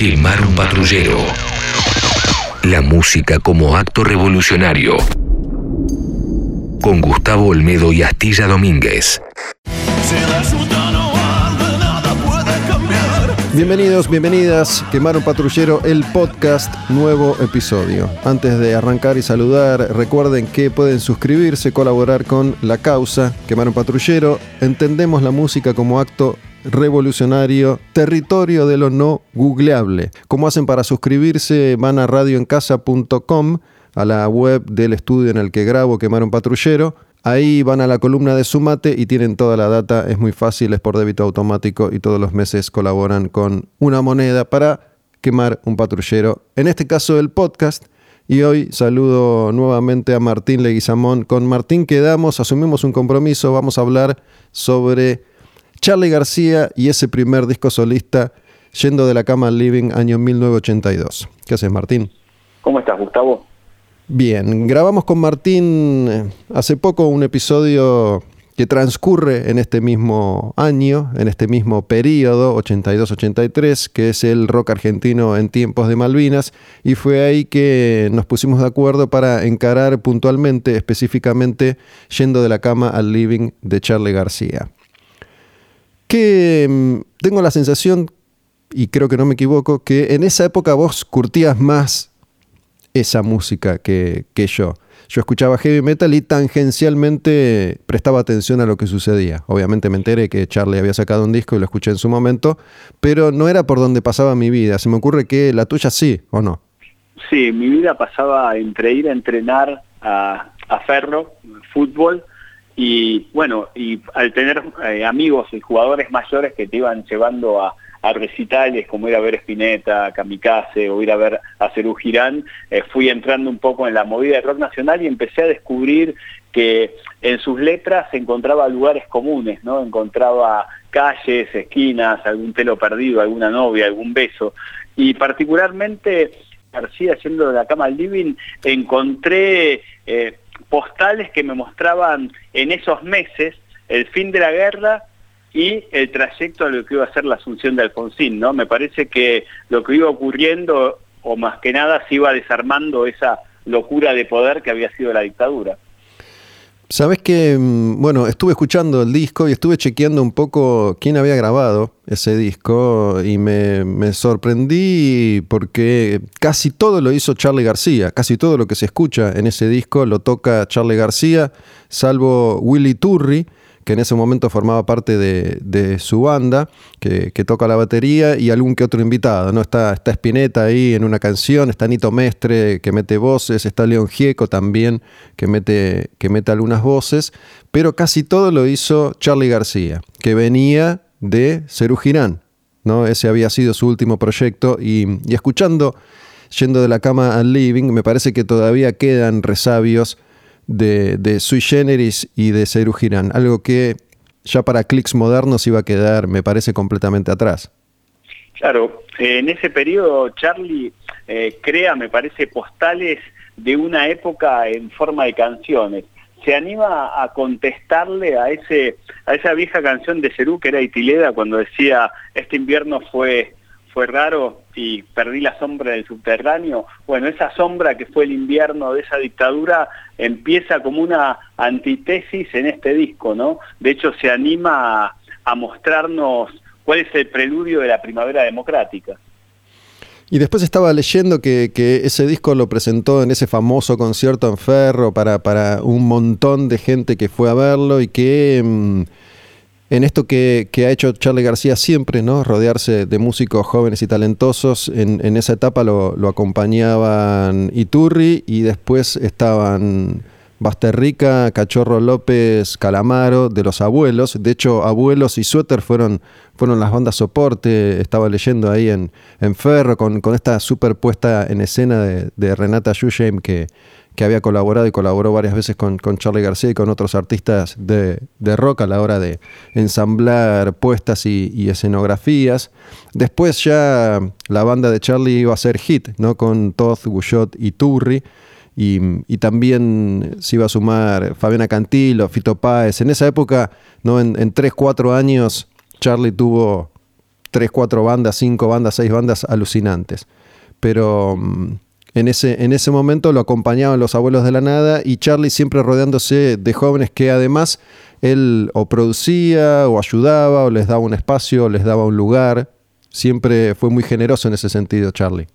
Quemar un patrullero. La música como acto revolucionario. Con Gustavo Olmedo y Astilla Domínguez. Bienvenidos, bienvenidas, Quemar un Patrullero, el podcast, nuevo episodio. Antes de arrancar y saludar, recuerden que pueden suscribirse, colaborar con la causa, Quemar un Patrullero. Entendemos la música como acto revolucionario, territorio de lo no googleable. ¿Cómo hacen para suscribirse? Van a radioencasa.com, a la web del estudio en el que grabo Quemar un Patrullero Ahí van a la columna de Sumate y tienen toda la data, es muy fácil, es por débito automático y todos los meses colaboran con una moneda para quemar un patrullero, en este caso el podcast. Y hoy saludo nuevamente a Martín Leguizamón. Con Martín quedamos, asumimos un compromiso, vamos a hablar sobre Charlie García y ese primer disco solista, Yendo de la cama al living, año 1982. ¿Qué haces, Martín? ¿Cómo estás, Gustavo? Bien, grabamos con Martín eh, hace poco un episodio que transcurre en este mismo año, en este mismo periodo, 82-83, que es el rock argentino en tiempos de Malvinas, y fue ahí que nos pusimos de acuerdo para encarar puntualmente, específicamente, yendo de la cama al living de Charlie García. Que mm, tengo la sensación, y creo que no me equivoco, que en esa época vos curtías más esa música que, yo. Yo escuchaba heavy metal y tangencialmente prestaba atención a lo que sucedía. Obviamente me enteré que Charlie había sacado un disco y lo escuché en su momento, pero no era por donde pasaba mi vida. Se me ocurre que la tuya sí, ¿o no? Sí, mi vida pasaba entre ir a entrenar a, Ferro, fútbol, y bueno, y al tener eh, amigos y jugadores mayores que te iban llevando a, a recitales como ir a ver Spinetta, Kamikaze o ir a ver a Cerú Girán, eh, fui entrando un poco en la movida de rock nacional y empecé a descubrir que en sus letras encontraba lugares comunes, ¿no? Encontraba calles, esquinas, algún pelo perdido, alguna novia, algún beso. Y particularmente, García, yendo de la cama al living, encontré eh, postales que me mostraban en esos meses el fin de la guerra y el trayecto a lo que iba a ser la asunción de Alfonsín, ¿no? Me parece que lo que iba ocurriendo, o más que nada, se iba desarmando esa locura de poder que había sido la dictadura. Sabes que, mm, bueno, estuve escuchando el disco y estuve chequeando un poco quién había grabado ese disco y me, me, sorprendí porque casi todo lo hizo Charlie García, casi todo lo que se escucha en ese disco lo toca Charlie García, salvo Willy Turri, que en ese momento formaba parte de, su banda, que, toca la batería, y algún que otro invitado, ¿no? Está, está Spinetta ahí en una canción, está Nito Mestre que mete voces, está León Gieco también que mete, que mete algunas voces, pero casi todo lo hizo Charlie García, que venía de Cerú Girán, ¿no? Ese había sido su último proyecto, y, y escuchando Yendo de la cama al living, me parece que todavía quedan resabios de, Sui Generis y de Seru Girán, algo que ya para clics modernos iba a quedar, me parece, completamente atrás. Claro, en ese periodo Charlie eh, crea, me parece, postales de una época en forma de canciones. Se anima a contestarle a ese a esa vieja canción de Cerú que era Itileda cuando decía este invierno fue fue raro y perdí la sombra del subterráneo. Bueno, esa sombra que fue el invierno de esa dictadura empieza como una antítesis en este disco, ¿no? De hecho, se anima a, mostrarnos cuál es el preludio de la primavera democrática. Y después estaba leyendo que, ese disco lo presentó en ese famoso concierto en Ferro para, para un montón de gente que fue a verlo y que... En esto que, ha hecho Charlie García siempre, ¿no? Rodearse de músicos jóvenes y talentosos. En, esa etapa lo, acompañaban Iturri y después estaban Basterrica, Cachorro López, Calamaro, de los abuelos. De hecho, Abuelos y Suéter fueron, fueron las bandas soporte. Estaba leyendo ahí en, en Ferro con, esta superpuesta en escena de, de Renata Yusheim que que había colaborado y colaboró varias veces con, Charlie García y con otros artistas de, rock a la hora de ensamblar puestas y, escenografías. Después ya la banda de Charlie iba a ser hit, ¿no? Con Todd, Guyot y Turri. Y, también se iba a sumar Fabiana Cantilo, Fito Páez. En esa época, ¿no? en, en 3, 4 años, Charlie tuvo tres, cuatro bandas, cinco bandas, seis bandas alucinantes. Pero mm, en ese, en ese momento lo acompañaban los abuelos de la nada y Charlie siempre rodeándose de jóvenes que además él o producía o ayudaba o les daba un espacio, o les daba un lugar. Siempre fue muy generoso en ese sentido, Charlie.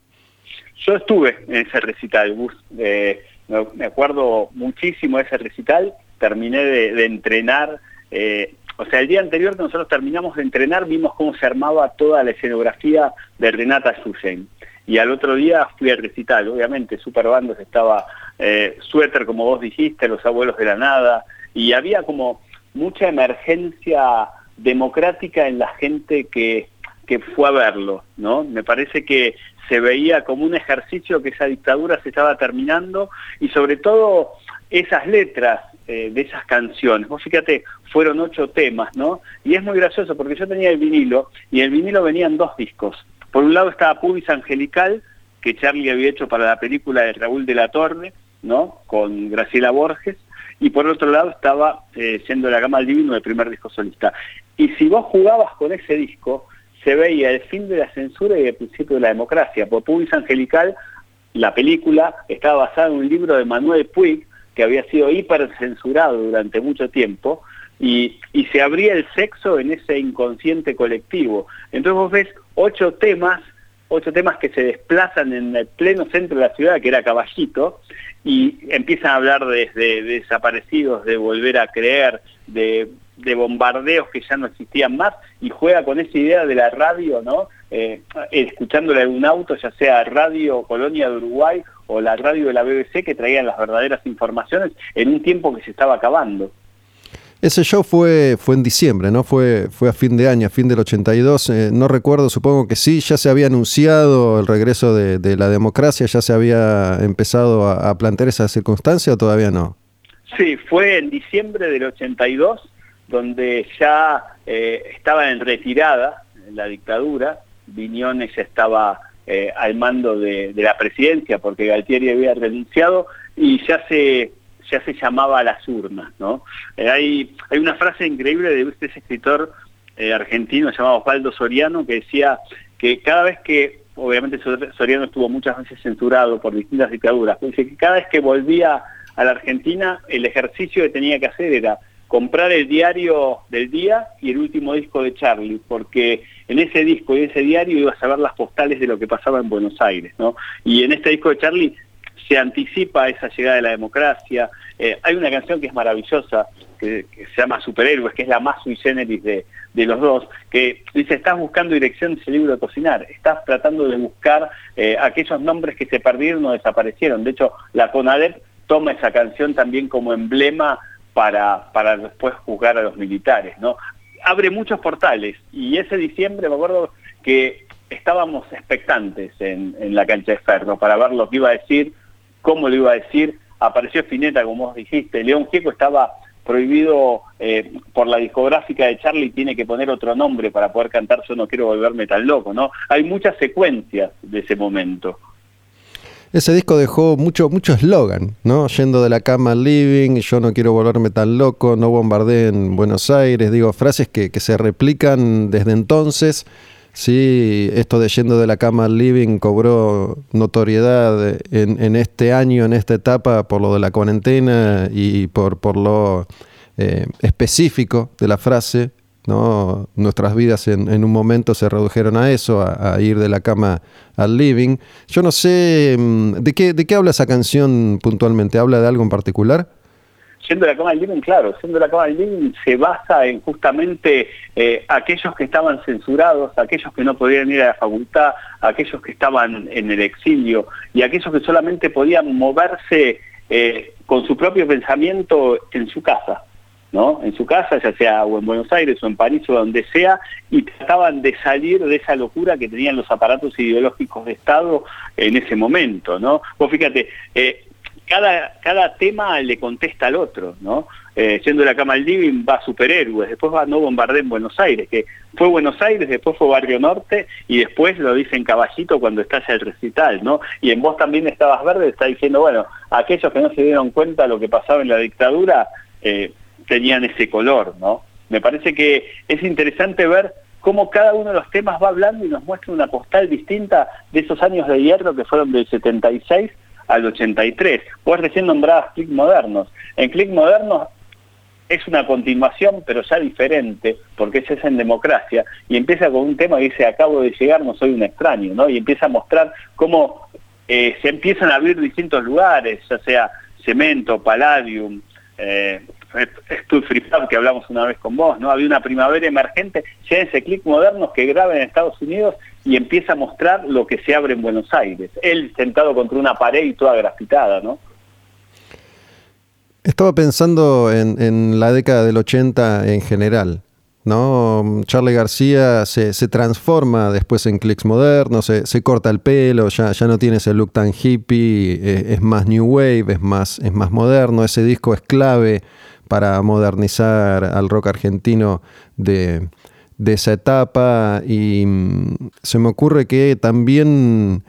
Yo estuve en ese recital, eh, me acuerdo muchísimo de ese recital, terminé de, entrenar, eh, o sea, el día anterior que nosotros terminamos de entrenar vimos cómo se armaba toda la escenografía de Renata Susen. Y al otro día fui al recital, obviamente, Super Bandos estaba eh, Suéter, como vos dijiste, Los Abuelos de la Nada, y había como mucha emergencia democrática en la gente que, que fue a verlo, ¿no? Me parece que se veía como un ejercicio que esa dictadura se estaba terminando y sobre todo esas letras eh, de esas canciones. Vos fíjate, fueron ocho temas, ¿no? Y es muy gracioso porque yo tenía el vinilo y el vinilo venían dos discos. Por un lado estaba Pubis Angelical, que Charlie había hecho para la película de Raúl de la Torre, ¿no? Con Graciela Borges, y por otro lado estaba eh, Siendo la Gama al Divino, el primer disco solista. Y si vos jugabas con ese disco, se veía el fin de la censura y el principio de la democracia. Por Pubis Angelical, la película estaba basada en un libro de Manuel Puig, que había sido hipercensurado durante mucho tiempo, y, se abría el sexo en ese inconsciente colectivo. Entonces vos ves ocho temas, ocho temas que se desplazan en el pleno centro de la ciudad, que era Caballito, y empiezan a hablar de, desaparecidos, de volver a creer, de de bombardeos que ya no existían más y juega con esa idea de la radio, ¿no? Eh, escuchándola en un auto, ya sea Radio Colonia de Uruguay o la radio de la BBC, que traían las verdaderas informaciones en un tiempo que se estaba acabando. Ese show fue, fue en diciembre, ¿no? Fue, fue a fin de año, a fin del 82. Eh, no recuerdo, supongo que sí, ya se había anunciado el regreso de, la democracia, ya se había empezado a, plantear esa circunstancia o todavía no. Sí, fue en diciembre del 82 donde ya eh, estaba en retirada la dictadura, Viñones estaba eh, al mando de, la presidencia porque Galtieri había renunciado y ya se ya se llamaba a las urnas, ¿no? Eh, hay, hay una frase increíble de este escritor argentino llamado Osvaldo Soriano que decía que cada vez que, obviamente Soriano estuvo muchas veces censurado por distintas dictaduras, dice que cada vez que volvía a la Argentina el ejercicio que tenía que hacer era comprar el diario del día y el último disco de Charlie, porque en ese disco y ese diario ibas a ver las postales de lo que pasaba en Buenos Aires, ¿no? Y en este disco de Charlie se anticipa esa llegada de la democracia. Eh, hay una canción que es maravillosa, que, se llama Superhéroes, que es la más sui generis de, los dos, que dice, estás buscando dirección de ese libro de cocinar, estás tratando de buscar eh, aquellos nombres que se perdieron o desaparecieron. De hecho, la CONADEP toma esa canción también como emblema para, para después juzgar a los militares, ¿no? Abre muchos portales y ese diciembre me acuerdo que estábamos expectantes en, la cancha de Ferro para ver lo que iba a decir, cómo lo iba a decir. Apareció Spinetta, como vos dijiste, León Gieco estaba prohibido eh, por la discográfica de Charlie, tiene que poner otro nombre para poder cantar Yo no quiero volverme tan loco, ¿no? Hay muchas secuencias de ese momento. Ese disco dejó mucho mucho eslogan, ¿no? Yendo de la cama al living, yo no quiero volverme tan loco, no bombardee en Buenos Aires, digo, frases que, se replican desde entonces. Sí, esto de yendo de la cama al living cobró notoriedad en, este año, en esta etapa, por lo de la cuarentena y por, por lo eh, específico de la frase. ¿no? Nuestras vidas en, un momento se redujeron a eso, a, ir de la cama al living. Yo no sé, mm, ¿de qué, ¿de qué habla esa canción puntualmente? ¿Habla de algo en particular? Siendo la cama al living, claro, siendo la cama al living se basa en justamente eh, aquellos que estaban censurados, aquellos que no podían ir a la facultad, aquellos que estaban en el exilio y aquellos que solamente podían moverse eh, con su propio pensamiento en su casa. En su casa, ya sea o en Buenos Aires o en París o donde sea, y trataban de salir de esa locura que tenían los aparatos ideológicos de Estado en ese momento, ¿no? Vos fíjate, eh, cada, cada tema le contesta al otro, ¿no? Eh, yendo la cama al living va superhéroes, después va no bombardé en Buenos Aires, que fue Buenos Aires, después fue Barrio Norte y después lo dice en Caballito cuando estalla el recital, ¿no? Y en vos también estabas verde, está diciendo, bueno, aquellos que no se dieron cuenta de lo que pasaba en la dictadura, eh, tenían ese color, ¿no? Me parece que es interesante ver cómo cada uno de los temas va hablando y nos muestra una postal distinta de esos años de hierro que fueron del 76 al 83. Vos recién nombrabas Click Modernos. En Click Modernos es una continuación, pero ya diferente, porque es en democracia, y empieza con un tema que dice, acabo de llegar, no soy un extraño, ¿no? Y empieza a mostrar cómo eh, se empiezan a abrir distintos lugares, ya sea cemento, palladium, eh, Free que hablamos una vez con vos, ¿no? Había una primavera emergente, ya ese clic modernos que graba en Estados Unidos y empieza a mostrar lo que se abre en Buenos Aires. Él sentado contra una pared y toda grafitada, ¿no? Estaba pensando en, la década del 80 en general. ¿no? Charlie García se, transforma después en clics modernos, se, corta el pelo, ya, ya, no tiene ese look tan hippie, eh, es, más new wave, es más, es más moderno. Ese disco es clave para modernizar al rock argentino de, esa etapa. Y mm, se me ocurre que también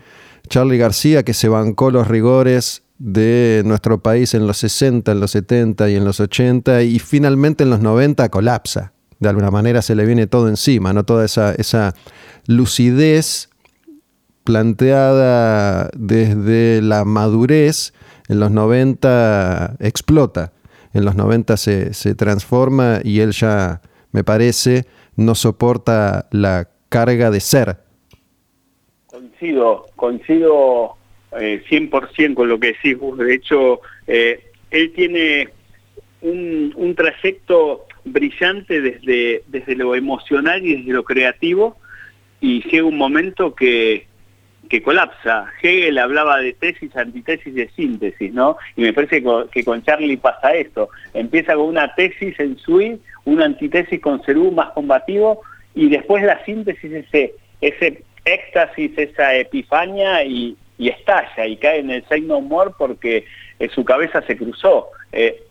Charlie García, que se bancó los rigores de nuestro país en los 60, en los 70 y en los 80 y finalmente en los 90 colapsa. De alguna manera se le viene todo encima, ¿no? Toda esa, esa lucidez planteada desde la madurez en los 90 explota, en los 90 se, se transforma y él ya, me parece, no soporta la carga de ser. Coincido, coincido eh, 100% con lo que decís vos. De hecho, eh, él tiene un, un, trayecto brillante desde, desde lo emocional y desde lo creativo y llega un momento que, que colapsa. Hegel hablaba de tesis, antitesis, de síntesis, ¿no? Y me parece que con Charlie pasa esto. Empieza con una tesis en Sui, una antitesis con Cerú más combativo, y después la síntesis, ese, ese éxtasis, esa epifania, y, y estalla y cae en el Say No More porque en su cabeza se cruzó. Eh,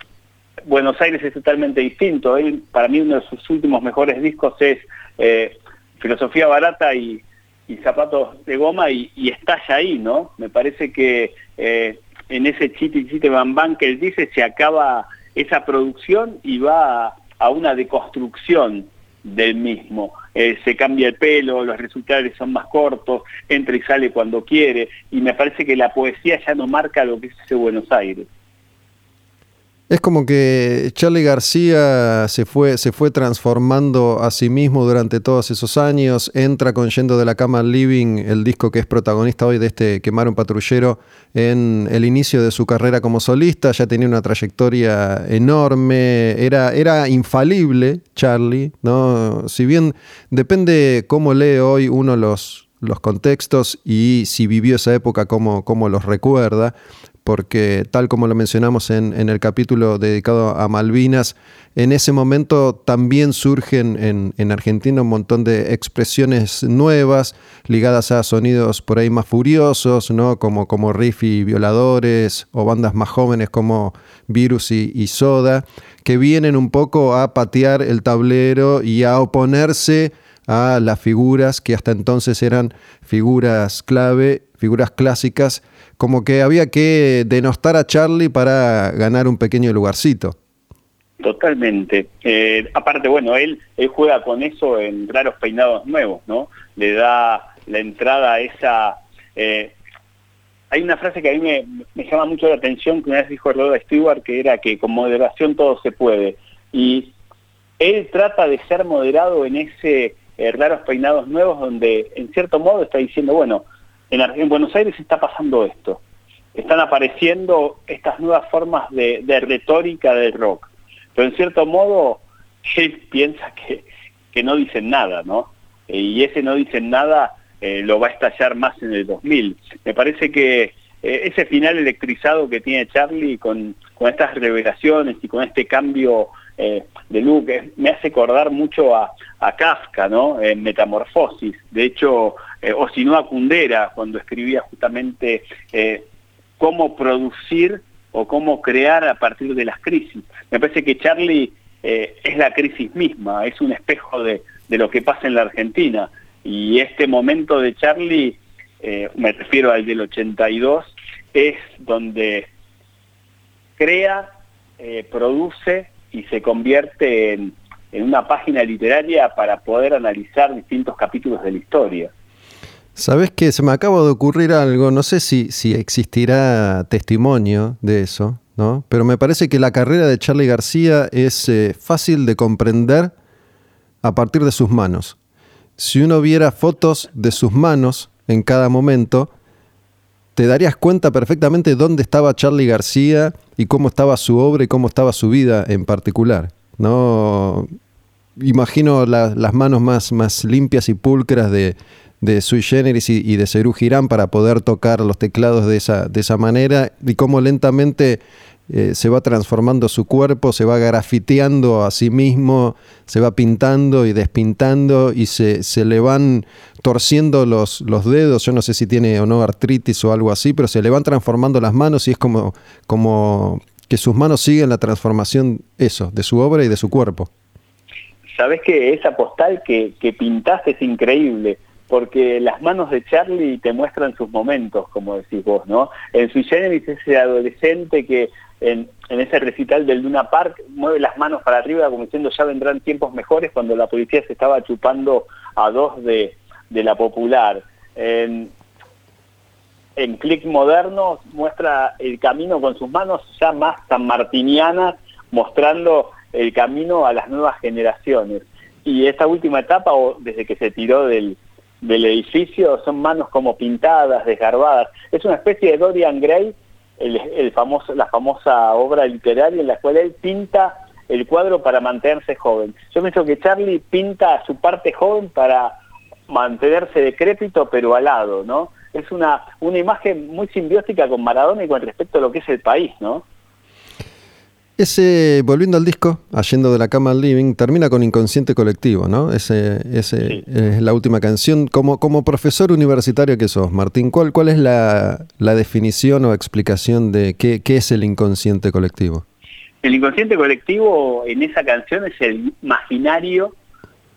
Buenos Aires es totalmente distinto. Él, para mí, uno de sus últimos mejores discos es eh, Filosofía Barata y, Zapatos de Goma y, estalla ahí, ¿no? Me parece que eh, en ese chiti chite bam que él dice se acaba esa producción y va a una deconstrucción del mismo. Eh, se cambia el pelo, los resultados son más cortos, entra y sale cuando quiere, y me parece que la poesía ya no marca lo que es ese Buenos Aires. Es como que Charlie García se fue, se fue transformando a sí mismo durante todos esos años, entra con Yendo de la Cama al Living, el disco que es protagonista hoy de este Quemar un Patrullero, en el inicio de su carrera como solista, ya tenía una trayectoria enorme, era, era infalible Charlie, ¿no? Si bien depende cómo lee hoy uno los, los contextos y si vivió esa época, cómo, cómo los recuerda, porque tal como lo mencionamos en, el capítulo dedicado a Malvinas, en ese momento también surgen en, Argentina un montón de expresiones nuevas ligadas a sonidos por ahí más furiosos, ¿no? como, como riff y violadores, o bandas más jóvenes como Virus y, Soda, que vienen un poco a patear el tablero y a oponerse a las figuras que hasta entonces eran figuras clave, figuras clásicas como que había que denostar a Charlie para ganar un pequeño lugarcito. Totalmente. Eh, aparte, bueno, él, juega con eso en raros peinados nuevos, ¿no? Le da la entrada a esa... Eh, hay una frase que a mí me, llama mucho la atención que una vez dijo Rod Stewart, que era que con moderación todo se puede. Y él trata de ser moderado en ese eh, raros peinados nuevos donde en cierto modo está diciendo, bueno, en, Buenos Aires está pasando esto. Están apareciendo estas nuevas formas de, retórica del rock. Pero en cierto modo, él piensa que, que no dicen nada, ¿no? Eh, y ese no dicen nada eh, lo va a estallar más en el 2000. Me parece que eh, ese final electrizado que tiene Charlie con, con estas revelaciones y con este cambio de look me hace acordar mucho a, a Kafka, ¿no? En Metamorfosis. De hecho, eh, o si no a Kundera, cuando escribía justamente eh, cómo producir o cómo crear a partir de las crisis. Me parece que Charlie eh, es la crisis misma, es un espejo de, lo que pasa en la Argentina. Y este momento de Charlie, me refiero al del 82, es donde crea, produce y se convierte en, una página literaria para poder analizar distintos capítulos de la historia. Sabes que se me acaba de ocurrir algo, no sé si, si existirá testimonio de eso, ¿no? Pero me parece que la carrera de Charlie García es eh, fácil de comprender a partir de sus manos. Si uno viera fotos de sus manos en cada momento, te darías cuenta perfectamente dónde estaba Charlie García y cómo estaba su obra y cómo estaba su vida en particular. ¿no? imagino las manos más, más limpias y pulcras de, de Sui Generis y, de Cerú Girán para poder tocar los teclados de esa, de esa manera y cómo lentamente eh, se va transformando su cuerpo, se va grafiteando a sí mismo, se va pintando y despintando y se, se le van torciendo los, los, dedos, yo no sé si tiene o no artritis o algo así, pero se le van transformando las manos y es como, como que sus manos siguen la transformación, eso, de su obra y de su cuerpo. Sabes que esa postal que, que pintaste es increíble, porque las manos de Charlie te muestran sus momentos, como decís vos, ¿no? En su generis ese adolescente que en, ese recital del Luna Park mueve las manos para arriba como diciendo ya vendrán tiempos mejores cuando la policía se estaba chupando a dos de, la popular. En, en Click Moderno muestra el camino con sus manos ya más sanmartinianas, mostrando el camino a las nuevas generaciones. Y esta última etapa, o desde que se tiró del, edificio, son manos como pintadas, desgarbadas. Es una especie de Dorian Gray, el, famoso, la famosa obra literaria en la cual él pinta el cuadro para mantenerse joven. Yo pienso que Charlie pinta su parte joven para mantenerse decrépito pero alado, ¿no? Es una, una imagen muy simbiótica con Maradona y con respecto a lo que es el país, ¿no? Ese, volviendo al disco, Yendo de la cama al living, termina con Inconsciente Colectivo, ¿no? Ese, ese es la última canción. Como, como profesor universitario que sos, Martín, ¿cuál, cuál es la, definición o explicación de qué, qué, es el inconsciente colectivo? El inconsciente colectivo en esa canción es el imaginario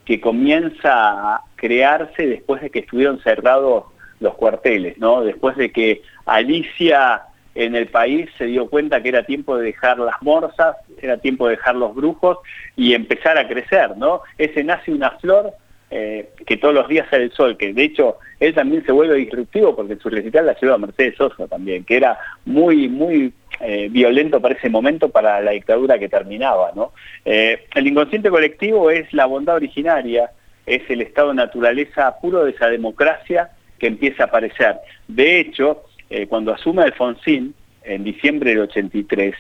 que comienza a crearse después de que estuvieron cerrados los cuarteles, ¿no? Después de que Alicia en el país se dio cuenta que era tiempo de dejar las morsas, era tiempo de dejar los brujos y empezar a crecer, ¿no? Ese nace una flor eh, que todos los días sale el sol, que de hecho él también se vuelve disruptivo porque en su recital la lleva a Mercedes Sosa también, que era muy, muy eh, violento para ese momento, para la dictadura que terminaba. Eh, el inconsciente colectivo es la bondad originaria, es el estado de naturaleza puro de esa democracia que empieza a aparecer. De hecho, eh, cuando asume Alfonsín, en diciembre del 83,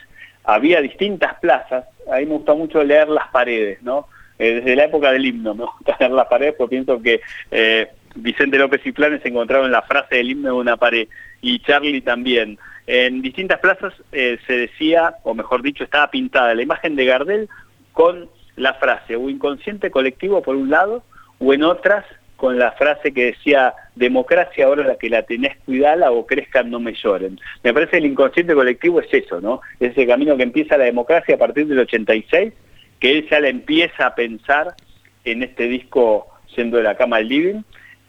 había distintas plazas, a mí me gusta mucho leer las paredes, ¿no? Eh, desde la época del himno me gusta leer las paredes porque pienso que eh, Vicente López y Planes encontraron la frase del himno de una pared y Charlie también. En distintas plazas se decía, o mejor dicho, estaba pintada la imagen de Gardel con la frase o inconsciente colectivo por un lado, o en otras con la frase que decía, democracia ahora la que la tenés, cuidala o crezcan, no me lloren. Me parece el inconsciente colectivo es eso, ¿no? Es ese camino que empieza la democracia a partir del 86, que él ya la empieza a pensar en este disco siendo de la cama al living,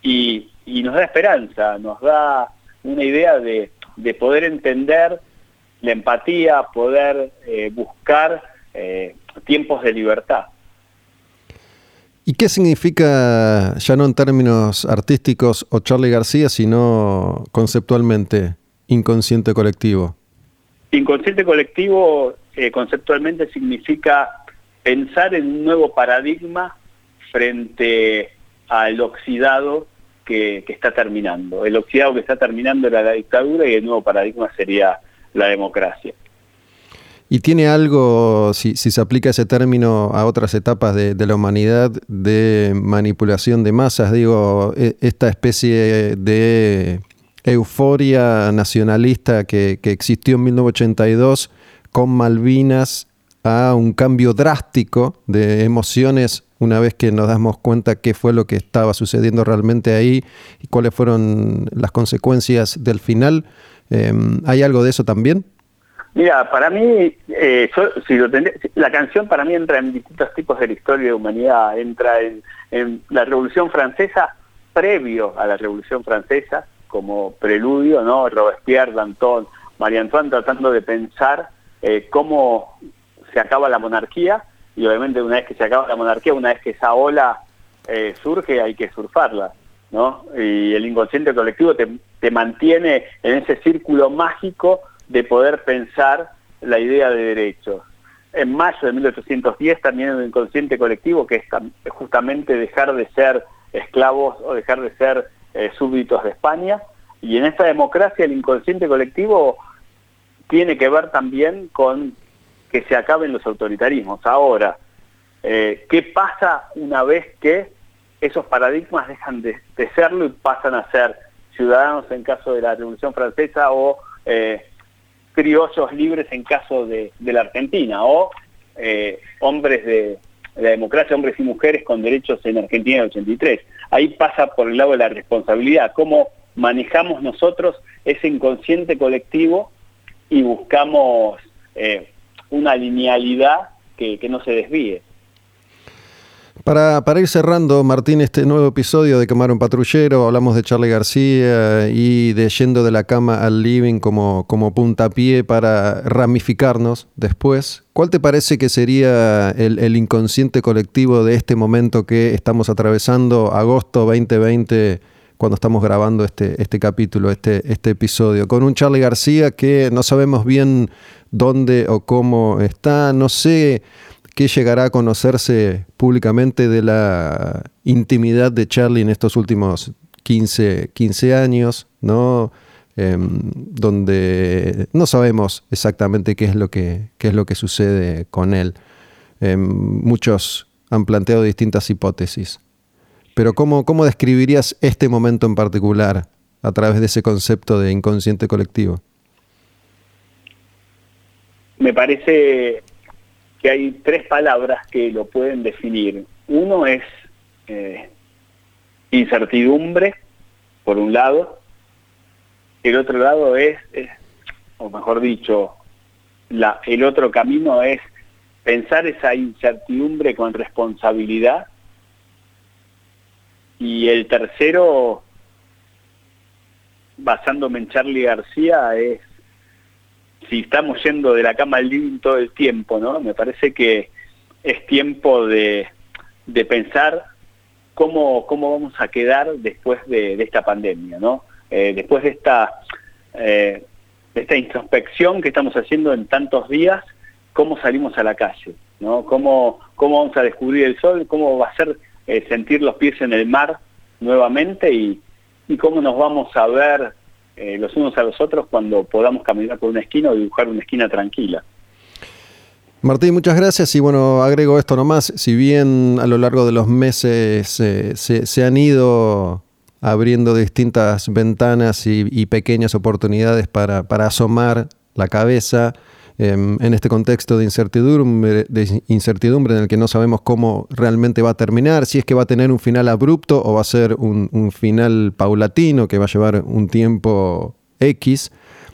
y, nos da esperanza, nos da una idea de, poder entender la empatía, poder eh, buscar eh, tiempos de libertad. ¿Y qué significa, ya no en términos artísticos o Charlie García, sino conceptualmente, inconsciente colectivo? Inconsciente colectivo eh, conceptualmente significa pensar en un nuevo paradigma frente al oxidado que, que, está terminando. El oxidado que está terminando era la dictadura y el nuevo paradigma sería la democracia. ¿Y tiene algo, si, se aplica ese término a otras etapas de, la humanidad, de manipulación de masas? Digo, e, esta especie de euforia nacionalista que, existió en 1982 con Malvinas a un cambio drástico de emociones una vez que nos damos cuenta qué fue lo que estaba sucediendo realmente ahí y cuáles fueron las consecuencias del final. Em, ¿Hay algo de eso también? Mira, para mí, eh, la canción para mí entra en distintos tipos de la historia de humanidad, entra en, la Revolución Francesa, previo a la Revolución Francesa, como preludio, ¿no? Robespierre, Danton, María Antoine tratando de pensar eh, cómo se acaba la monarquía, y obviamente una vez que se acaba la monarquía, una vez que esa ola eh, surge, hay que surfarla, ¿no? Y el inconsciente colectivo te mantiene en ese círculo mágico de poder pensar la idea de derechos. En mayo de 1810 también el inconsciente colectivo, que es justamente dejar de ser esclavos o dejar de ser eh, súbditos de España, y en esta democracia el inconsciente colectivo tiene que ver también con que se acaben los autoritarismos. Ahora, eh, ¿qué pasa una vez que esos paradigmas dejan de, serlo y pasan a ser ciudadanos en caso de la Revolución Francesa o eh, criollos libres en caso de, la Argentina o eh, hombres de, la democracia, hombres y mujeres con derechos en Argentina en el 83? Ahí pasa por el lado de la responsabilidad, cómo manejamos nosotros ese inconsciente colectivo y buscamos eh, una linealidad que, no se desvíe. Para, para, ir cerrando, Martín, este nuevo episodio de Quemar un Patrullero, hablamos de Charlie García y de Yendo de la Cama al Living como, como puntapié para ramificarnos después. ¿Cuál te parece que sería el, el inconsciente colectivo de este momento que estamos atravesando, agosto 2020? cuando estamos grabando este, este capítulo, este, este episodio, con un Charlie García que no sabemos bien dónde o cómo está, no sé qué llegará a conocerse públicamente de la intimidad de Charlie en estos últimos 15, 15 años, ¿no? Em, donde no sabemos exactamente qué es lo que, qué es lo que sucede con él. Em, muchos han planteado distintas hipótesis. Pero ¿cómo, ¿cómo describirías este momento en particular a través de ese concepto de inconsciente colectivo? Me parece que hay tres palabras que lo pueden definir. Uno es eh, incertidumbre, por un lado. El otro lado es, o mejor dicho, el otro camino es pensar esa incertidumbre con responsabilidad y el tercero, basándome en Charlie García, es si estamos yendo de la cama al living todo el tiempo, ¿no? Me parece que es tiempo de, de pensar cómo, cómo vamos a quedar después de, esta pandemia, ¿no? Eh, después de esta, eh, de esta introspección que estamos haciendo en tantos días, cómo salimos a la calle, ¿no? Cómo, cómo vamos a descubrir el sol, cómo va a ser eh, sentir los pies en el mar nuevamente y, cómo nos vamos a ver eh, los unos a los otros cuando podamos caminar por una esquina o dibujar una esquina tranquila. Martín, muchas gracias y bueno, agrego esto nomás, si bien a lo largo de los meses eh, se, han ido abriendo distintas ventanas y, pequeñas oportunidades para, para asomar la cabeza, Em, en este contexto de incertidumbre, de incertidumbre en el que no sabemos cómo realmente va a terminar, si es que va a tener un final abrupto o va a ser un, final paulatino que va a llevar un tiempo X,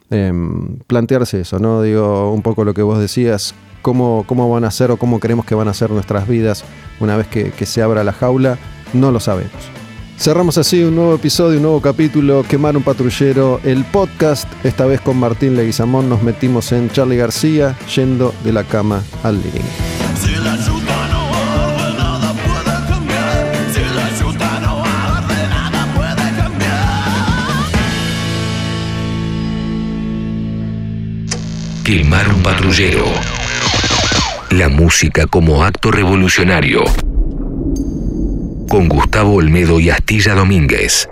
em, plantearse eso, ¿no? Digo, un poco lo que vos decías, cómo, cómo van a ser o cómo queremos que van a ser nuestras vidas una vez que se abra la jaula, no lo sabemos. Cerramos así un nuevo episodio, un nuevo capítulo, Quemar un patrullero, el podcast, esta vez con Martín Leguizamón, nos metimos en Charlie García, yendo de la cama al living. Quemar un patrullero. La música como acto revolucionario con Gustavo Olmedo y Astilla Domínguez.